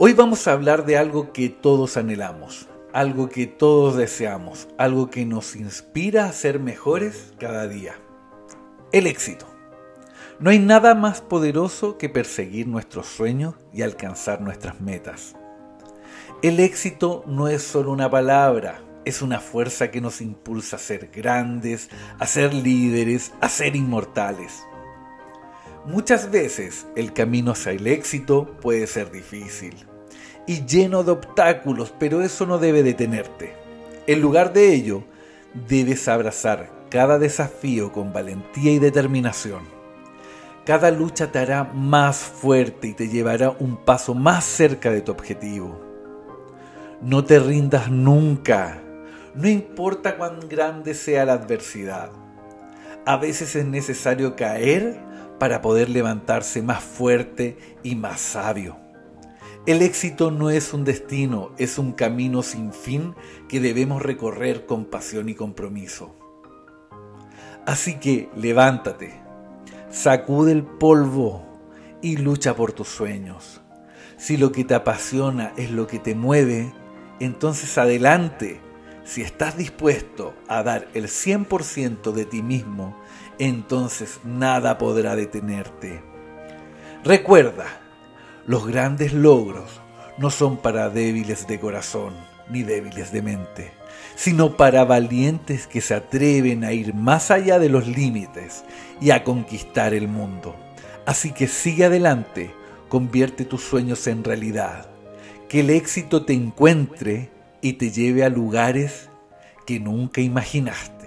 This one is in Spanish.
Hoy vamos a hablar de algo que todos anhelamos, algo que todos deseamos, algo que nos inspira a ser mejores cada día. El éxito. No hay nada más poderoso que perseguir nuestros sueños y alcanzar nuestras metas. El éxito no es solo una palabra, es una fuerza que nos impulsa a ser grandes, a ser líderes, a ser inmortales. Muchas veces el camino hacia el éxito puede ser difícil y lleno de obstáculos, pero eso no debe detenerte. En lugar de ello, debes abrazar cada desafío con valentía y determinación. Cada lucha te hará más fuerte y te llevará un paso más cerca de tu objetivo. No te rindas nunca, no importa cuán grande sea la adversidad. A veces es necesario caer para poder levantarse más fuerte y más sabio. El éxito no es un destino, es un camino sin fin que debemos recorrer con pasión y compromiso. Así que levántate, sacude el polvo y lucha por tus sueños. Si lo que te apasiona es lo que te mueve, entonces adelante. Si estás dispuesto a dar el 100% de ti mismo, entonces nada podrá detenerte. Recuerda, los grandes logros no son para débiles de corazón ni débiles de mente, sino para valientes que se atreven a ir más allá de los límites y a conquistar el mundo. Así que sigue adelante, convierte tus sueños en realidad, que el éxito te encuentre y te lleve a lugares que nunca imaginaste.